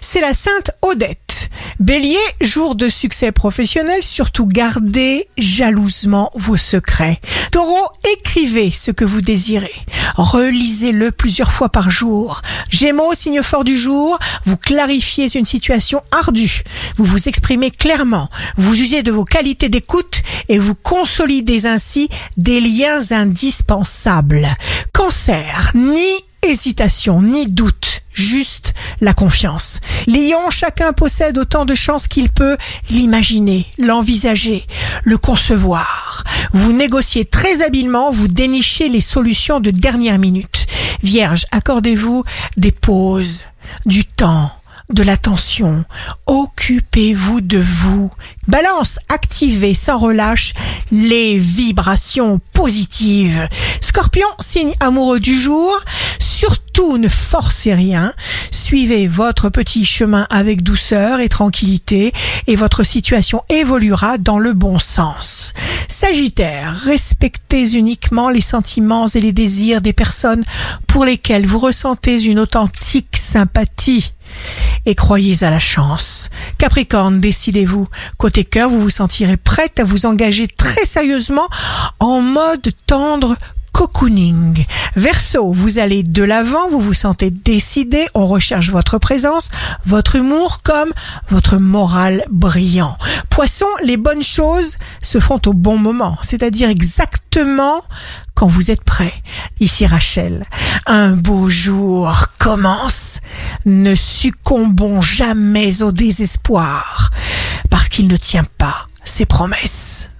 c'est la Sainte Odette. Bélier, jour de succès professionnel, surtout gardez jalousement vos secrets. Taureau, écrivez ce que vous désirez. Relisez-le plusieurs fois par jour. Gémeaux, signe fort du jour, vous clarifiez une situation ardue. Vous vous exprimez clairement. Vous usez de vos qualités d'écoute et vous consolidez ainsi des liens indispensables. Cancer, ni hésitation, ni doute, juste la confiance. Lion, chacun possède autant de chances qu'il peut l'imaginer, l'envisager, le concevoir. Vous négociez très habilement, vous dénichez les solutions de dernière minute. Vierge, accordez-vous des pauses, du temps, de l'attention. Occupez-vous de vous. Balance, activez sans relâche les vibrations positives. Scorpion, signe amoureux du jour. Ne forcez rien. Suivez votre petit chemin avec douceur et tranquillité et votre situation évoluera dans le bon sens. Sagittaire, respectez uniquement les sentiments et les désirs des personnes pour lesquelles vous ressentez une authentique sympathie et croyez à la chance. Capricorne, décidez-vous. Côté cœur, vous vous sentirez prête à vous engager très sérieusement en mode tendre cocooning. Verseau, vous allez de l'avant, vous vous sentez décidé, on recherche votre présence, votre humour comme votre moral brillant. Poisson, les bonnes choses se font au bon moment, c'est-à-dire exactement quand vous êtes prêt. Ici Rachel, un beau jour commence. Ne succombons jamais au désespoir parce qu'il ne tient pas ses promesses.